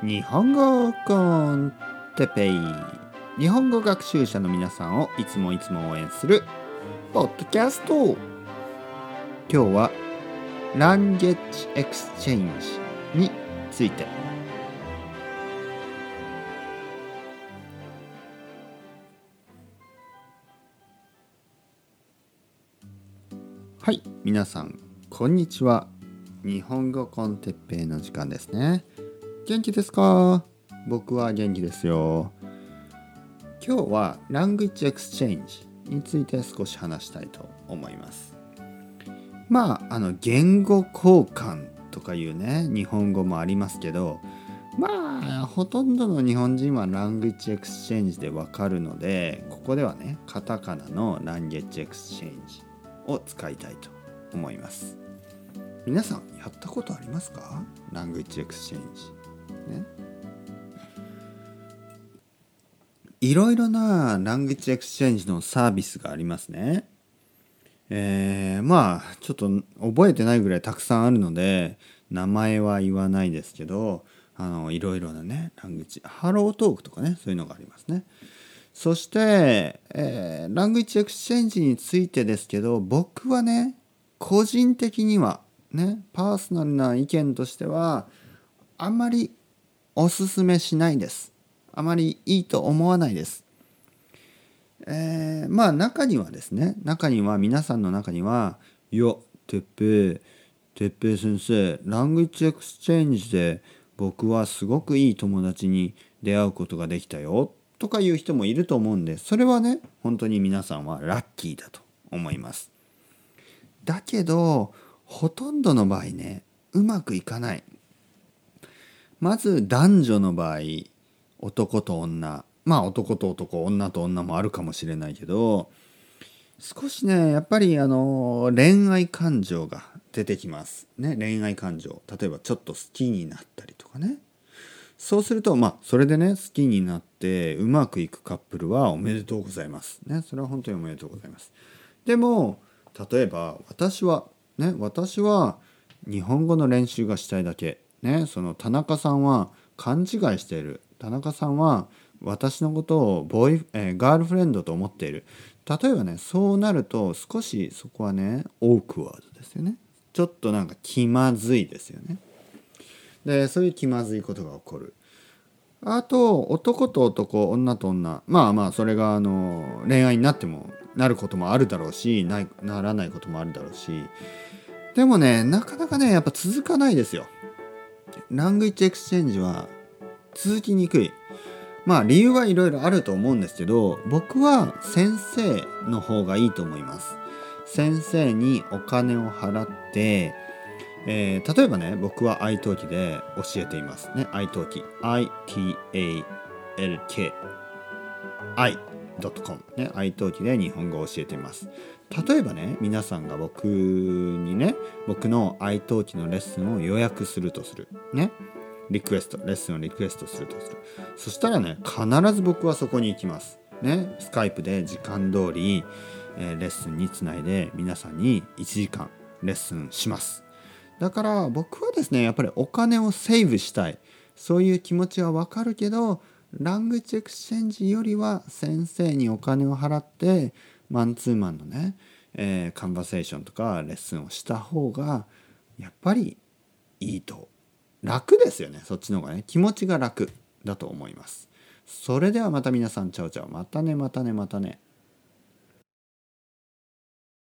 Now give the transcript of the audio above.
日本語 con Teppei。日本語学習者の皆さんをいつもいつも応援するポッドキャスト。今日は language exchange について。はい皆さんこんにちは。日本語コンテッペイの時間ですね。元気ですか？僕は元気ですよ。今日は Language Exchange について少し話したいと思います。まああの言語交換とかいうね日本語もありますけどまあほとんどの日本人は Language Exchange でわかるのでここではねカタカナの Language Exchange を使いたいと思います。皆さんやったことありますか？Language Exchange ね。いろいろな Language Exchange のサービスがありますね。えー、まあちょっと覚えてないぐらいたくさんあるので名前は言わないですけどあのいろいろなねラングチハロートークとかねそういうのがありますね。そして、えー、 language exchange についてですけど僕はね個人的にはねパーソナルな意見としてはあんまりおすすめしないですあまりいいと思わないですえー、まあ中にはですね中には皆さんの中には「いやてっぺいてっぺい先生 language exchange で僕はすごくいい友達に出会うことができたよ」とかいう人もいると思うんでそれはね本当に皆さんはラッキーだと思います。だけどほとんどの場合ねうまくいかない。まず男女の場合男と女。まあ男と男女と女もあるかもしれないけど少しねやっぱりあの恋愛感情が出てきます。ね恋愛感情。例えばちょっと好きになったりとかね。そうするとまあそれでね好きになってうまくいくカップルはおめでとうございます。ねそれは本当におめでとうございます。でも例えば私はね私は日本語の練習がしたいだけ。ねその田中さんは勘違いしている。田中さんは私のことをボーイ、えー、ガールフレンドと思っている。例えばねそうなると少しそこはねオークワードですよね。ちょっとなんか気まずいですよね。でそういう気まずいことが起こる。あと男と男女と女。まあまあそれがあの恋愛になってもなることもあるだろうしなならないこともあるだろうし。でもねなかなかねやっぱ続かないですよ。ラングイッチエクスチェンジは続きにくい。まあ理由はいろいろあると思うんですけど僕は先生の方がいいと思います。先生にお金を払ってえー、例えばね僕は iTalki で教えていますね。iTalki italki i.com ね iTalki で日本語を教えています。例えばね皆さんが僕にね僕の iTalki のレッスンを予約するとする。ね。リクエストレッスンをリクエストするとする。そしたらね必ず僕はそこに行きます。ね。スカイプで時間通り、えー、レッスンにつないで皆さんに1時間レッスンします。だから僕はですねやっぱりお金をセーブしたい。そういう気持ちはわかるけど language exchange よりは先生にお金を払ってマンツーマンのね、えー、 conversation とかレッスンをした方がやっぱりいいと。楽ですよね。そっちの方がね。気持ちが楽だと思います。それではまた皆さんチャオチャオ。またねまたねまたね。